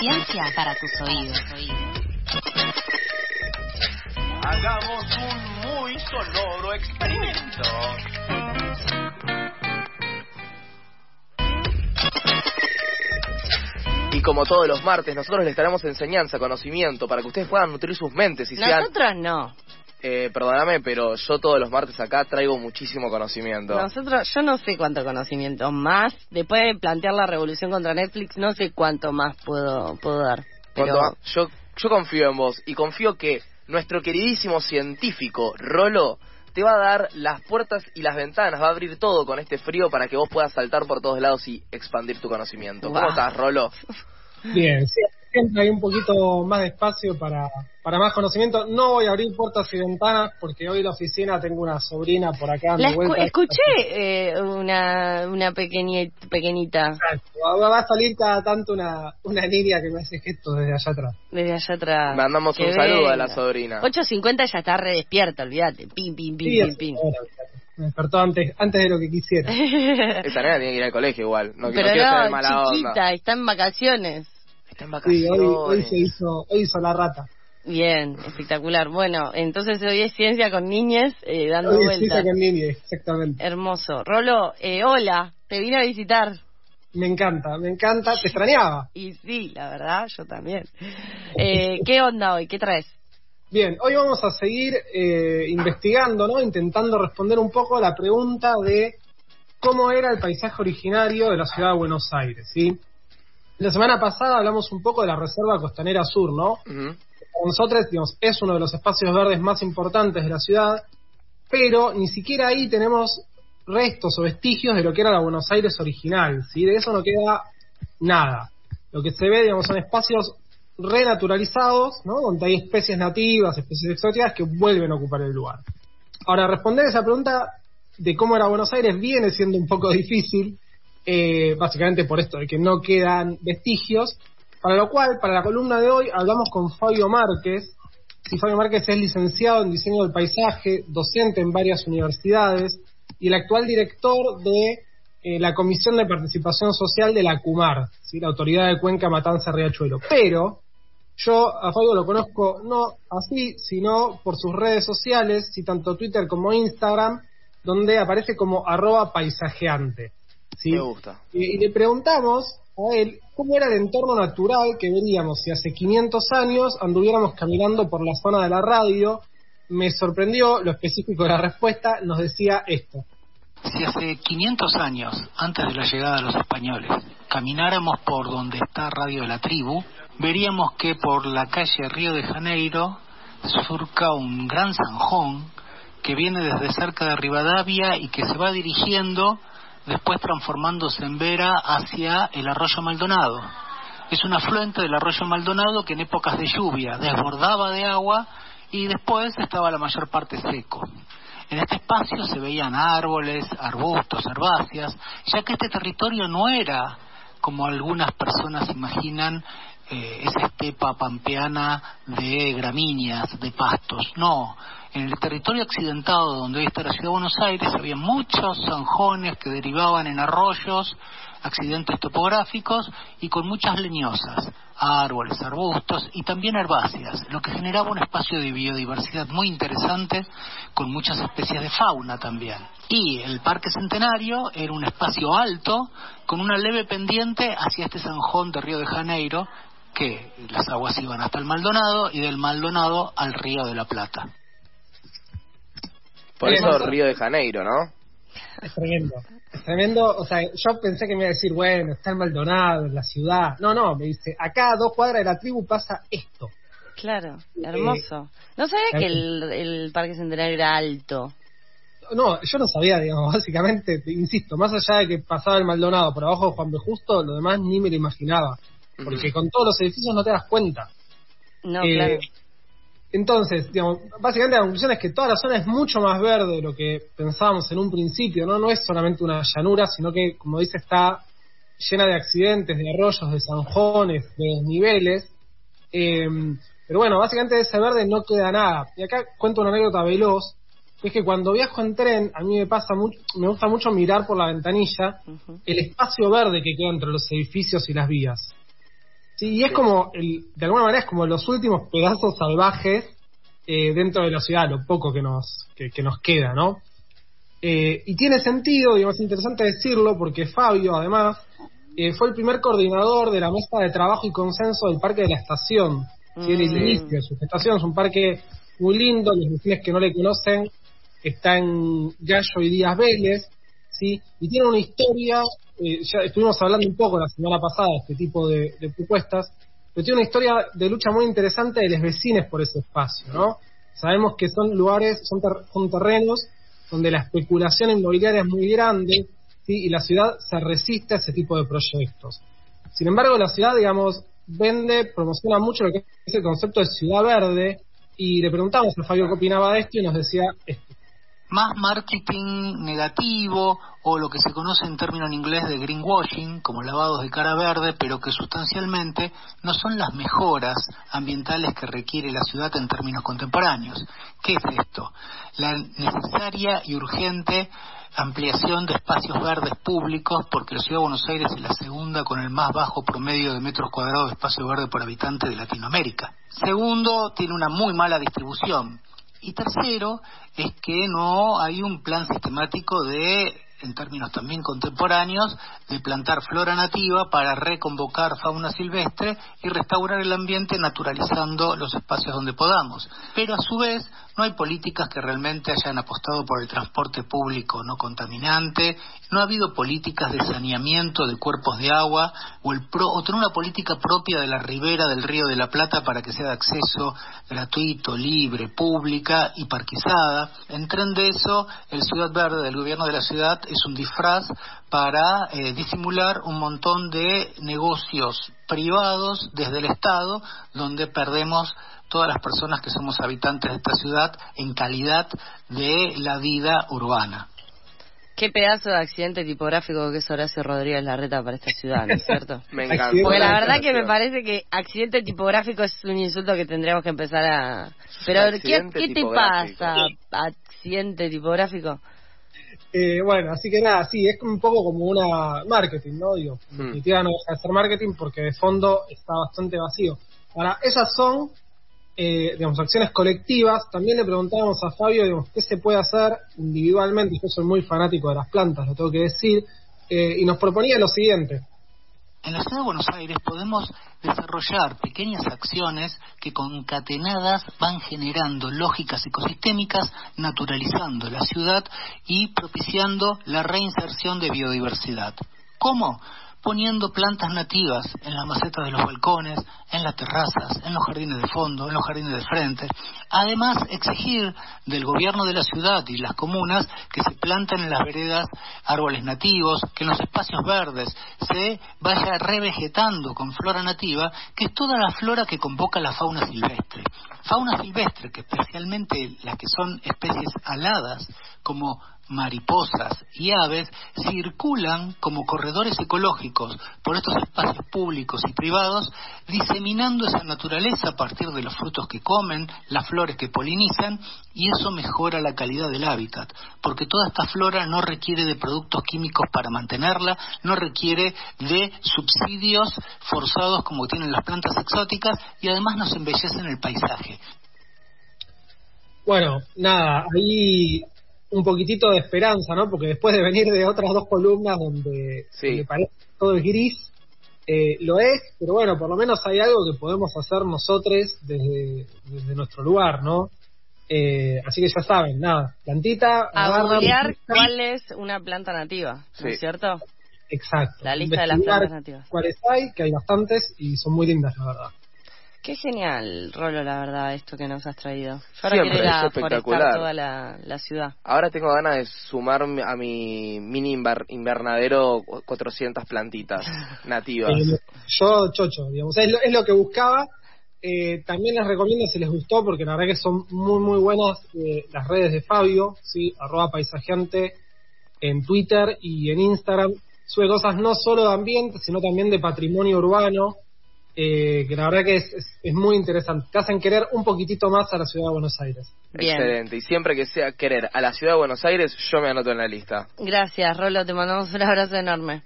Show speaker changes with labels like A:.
A: Ciencia para tus oídos.
B: Hagamos un muy sonoro experimento.
C: Y como todos los martes, nosotros les traemos enseñanza, conocimiento, para que ustedes puedan nutrir sus mentes y sean...
D: Nosotros no.
C: Eh, perdóname, pero yo todos los martes acá traigo muchísimo conocimiento.
D: Nosotros, yo no sé cuánto conocimiento más. Después de plantear la revolución contra Netflix, no sé cuánto más puedo, puedo dar. Pero
C: yo, yo confío en vos y confío que nuestro queridísimo científico Rolo te va a dar las puertas y las ventanas, va a abrir todo con este frío para que vos puedas saltar por todos lados y expandir tu conocimiento. ¿Cómo
D: Wow.
C: estás, Rolo?
E: Bien, sí, siempre hay un poquito más de espacio para, para más conocimiento. No voy a abrir puertas y ventanas porque hoy en la oficina tengo una sobrina por acá.
D: la
E: dando
D: escu- escuché eh, una, una pequeñi- pequeñita
E: Va va a salir cada tanto una, una niña que me hace gestos desde allá atrás.
D: desde allá atrás.
C: Mandamos un saludo a la sobrina.
D: 8.50 ya está re despierta, olvídate. Pim, pim, pim,
E: Sí,
D: pim, pim.
E: me despertó antes, antes de lo que quisiera.
C: Esa nena tiene que ir al colegio igual. No, no
D: Pero
C: quiero ser
D: no,
C: mala
D: chiquita,
C: onda.
D: está en vacaciones.
C: Está en
E: Sí, hoy, hoy se hizo, hoy hizo la rata.
D: Bien, espectacular. Bueno, entonces hoy es ciencia con niñes eh, dando
E: Hoy
D: vueltas.
E: hizo con niña, exactamente.
D: Hermoso. Rolo, eh, hola, te vine a visitar.
E: Me encanta, me encanta. Te extrañaba.
D: Y sí, la verdad, yo también. Eh, ¿Qué onda hoy? ¿Qué traes?
E: Bien, hoy vamos a seguir eh, investigando, ¿no? Intentando responder un poco a la pregunta de cómo era el paisaje originario de la ciudad de Buenos Aires, ¿sí? La semana pasada hablamos un poco de la Reserva Costanera Sur, ¿no?
C: Ujú.
E: Para nosotros, digamos, es uno de los espacios verdes más importantes de la ciudad, pero ni siquiera ahí tenemos restos o vestigios de lo que era la Buenos Aires original, ¿sí? De eso no queda nada. Lo que se ve, digamos, son espacios renaturalizados, ¿no? Donde hay especies nativas, especies exóticas que vuelven a ocupar el lugar. Ahora, responder esa pregunta de cómo era Buenos Aires viene siendo un poco difícil, eh, básicamente por esto de que no quedan vestigios, para lo cual, para la columna de hoy, hablamos con Fabio Márquez. Sí, Fabio Márquez es licenciado en diseño del paisaje, docente en varias universidades y el actual director de eh, la Comisión de Participación Social de la CUMAR, ¿sí? la Autoridad de Cuenca Matanza Riachuelo. Pero yo a Fabio lo conozco no así, sino por sus redes sociales, sí, tanto Twitter como Instagram, donde aparece como arroba paisajeante. ¿Sí?
C: Me gusta.
E: Y, y le preguntamos a él cómo era el entorno natural que veríamos si hace 500 años anduviéramos caminando por la zona de la radio. Me sorprendió lo específico de la respuesta, nos decía esto.
F: Si hace 500 años, antes de la llegada de los españoles, camináramos por donde está Radio de la Tribu, veríamos que por la calle Río de Janeiro surca un gran zanjón que viene desde cerca de Rivadavia y que se va dirigiendo, después transformándose en vera hacia el arroyo Maldonado. Es un afluente del arroyo Maldonado que en épocas de lluvia desbordaba de agua y después estaba la mayor parte seco. En este espacio se veían árboles, arbustos, herbáceas, ya que este territorio no era, como algunas personas imaginan, eh, esa estepa pampeana de gramíneas, de pastos. No, en el territorio accidentado donde hoy está la ciudad de Buenos Aires había muchos zanjones que derivaban en arroyos, accidentes topográficos y con muchas leñosas, árboles, arbustos y también herbáceas, lo que generaba un espacio de biodiversidad muy interesante con muchas especies de fauna también. Y el Parque Centenario era un espacio alto con una leve pendiente hacia este zanjón de Río de Janeiro que las aguas iban hasta el Maldonado y del Maldonado al Río de la Plata.
C: Por eso
E: ¿no?
C: Río de Janeiro, ¿no?
E: Es tremendo. Es tremendo, o sea, yo pensé que me iba a decir, bueno, está el Maldonado, en la ciudad. No, no, me dice, acá a dos cuadras de la tribu pasa esto.
D: Claro,
E: Eh,
D: hermoso. No sabía que el, el Parque Centenario era alto.
E: No, yo no sabía, digamos, básicamente, te insisto, más allá de que pasaba el Maldonado por abajo de Juan B. Justo, lo demás ni me lo imaginaba. Porque con todos los edificios no te das cuenta.
D: No,
E: Eh,
D: claro.
E: Entonces, digamos, básicamente la conclusión es que toda la zona es mucho más verde de lo que pensábamos en un principio, ¿no? No es solamente una llanura, sino que, como dice, está llena de accidentes, de arroyos, de zanjones, de desniveles. Eh, pero bueno, básicamente de ese verde no queda nada. Y acá cuento una anécdota veloz, es que cuando viajo en tren, a mí me pasa mucho, me gusta mucho mirar por la ventanilla el espacio verde que queda entre los edificios y las vías. Sí, y es como, el, de alguna manera, es como los últimos pedazos salvajes eh, dentro de la ciudad, lo poco que nos, que, que nos queda, ¿no? Eh, y tiene sentido, digamos, es interesante decirlo, porque Fabio, además, eh, fue el primer coordinador de la mesa de trabajo y consenso del Parque de la Estación. ¿sí? El
D: Mm.
E: inicio de su gestación es un parque muy lindo, los que no le conocen, está en Gallo y Díaz Vélez, ¿sí? y tiene una historia, eh, ya estuvimos hablando un poco la semana pasada de este tipo de, propuestas, pero tiene una historia de lucha muy interesante de los vecinos por ese espacio, ¿no? Sabemos que son lugares, son, ter- son terrenos donde la especulación inmobiliaria es muy grande, ¿sí? y la ciudad se resiste a ese tipo de proyectos. Sin embargo, la ciudad, digamos, vende, promociona mucho lo que es el concepto de ciudad verde, y le preguntamos a Fabio qué opinaba de esto y nos decía esto.
F: Más marketing negativo o lo que se conoce en término en inglés de greenwashing, como lavados de cara verde, pero que sustancialmente no son las mejoras ambientales que requiere la ciudad en términos contemporáneos. ¿Qué es esto? La necesaria y urgente ampliación de espacios verdes públicos, porque la ciudad de Buenos Aires es la segunda con el más bajo promedio de metros cuadrados de espacio verde por habitante de Latinoamérica. Segundo, tiene una muy mala distribución. Y tercero, es que no hay un plan sistemático de, en términos también contemporáneos, de plantar flora nativa para reconvocar fauna silvestre y restaurar el ambiente naturalizando los espacios donde podamos. Pero a su vez, no hay políticas que realmente hayan apostado por el transporte público no contaminante, no ha habido políticas de saneamiento de cuerpos de agua o, el pro- o tener una política propia de la ribera del río de la Plata para que sea de acceso gratuito, libre, pública y parquizada. En tren de eso, el Ciudad Verde del gobierno de la ciudad es un disfraz para eh, disimular un montón de negocios privados desde el Estado donde perdemos todas las personas que somos habitantes de esta ciudad en calidad de la vida urbana.
D: Qué pedazo de accidente tipográfico que es Horacio Rodríguez Larreta para esta ciudad, ¿no es cierto?
C: Me encanta.
D: Porque la verdad que me parece que accidente tipográfico es un insulto que tendríamos que empezar a... Pero, ¿qué, qué te pasa, accidente tipográfico?
E: Eh, bueno, así que nada, sí, es un poco como una marketing, ¿no? Digo, en
C: Hmm.
E: definitiva no deja de ser marketing porque de fondo está bastante vacío. Ahora, esas son, eh, digamos, acciones colectivas. También le preguntábamos a Fabio, digamos, qué se puede hacer individualmente. Yo soy muy fanático de las plantas, lo tengo que decir. eh, y nos proponía lo siguiente.
F: En la ciudad de Buenos Aires podemos desarrollar pequeñas acciones que concatenadas van generando lógicas ecosistémicas, naturalizando la ciudad y propiciando la reinserción de biodiversidad. ¿Cómo? Poniendo plantas nativas en las macetas de los balcones, en las terrazas, en los jardines de fondo, en los jardines de frente. Además, exigir del gobierno de la ciudad y las comunas que se planten en las veredas árboles nativos, que en los espacios verdes se vaya revegetando con flora nativa, que es toda la flora que convoca la fauna silvestre. Fauna silvestre, que especialmente las que son especies aladas, como mariposas y aves circulan como corredores ecológicos por estos espacios públicos y privados, diseminando esa naturaleza a partir de los frutos que comen, las flores que polinizan, y eso mejora la calidad del hábitat, porque toda esta flora no requiere de productos químicos para mantenerla, no requiere de subsidios forzados como tienen las plantas exóticas, y además nos embellecen el paisaje.
E: Bueno, nada, ahí un poquitito de esperanza, ¿no? Porque después de venir de otras dos columnas donde,
C: Sí.
E: donde parece que todo es gris, eh, lo es, pero bueno, por lo menos hay algo que podemos hacer nosotros desde, desde nuestro lugar, ¿no? Eh, así que ya saben, nada, plantita,
D: A googlear cuál es una planta nativa, ¿no es cierto?
E: Exacto.
D: La lista de las plantas nativas.
E: cuáles hay, que hay bastantes y son muy lindas, la verdad.
D: Qué genial, Rolo, la verdad, esto que nos has traído. Yo ahora
C: Siempre,
D: quiero ir
C: es
D: a
C: espectacular.
D: toda la, la ciudad.
C: Ahora tengo ganas de sumar a mi mini inver- invernadero 400 plantitas nativas.
E: Eh, yo, chocho, digamos, es lo, es lo que buscaba. Eh, también les recomiendo si les gustó, porque la verdad que son muy, muy buenas eh, las redes de Fabio, ¿sí? arroba paisajeante en Twitter y en Instagram. Sube cosas no solo de ambiente, sino también de patrimonio urbano. Eh, que la verdad que es, es, es muy interesante. Te hacen querer un poquitito más a la ciudad de Buenos Aires.
D: Bien.
C: Excelente. Y siempre que sea querer a la ciudad de Buenos Aires, yo me anoto en la lista.
D: Gracias, Rolo. Te mandamos un abrazo enorme.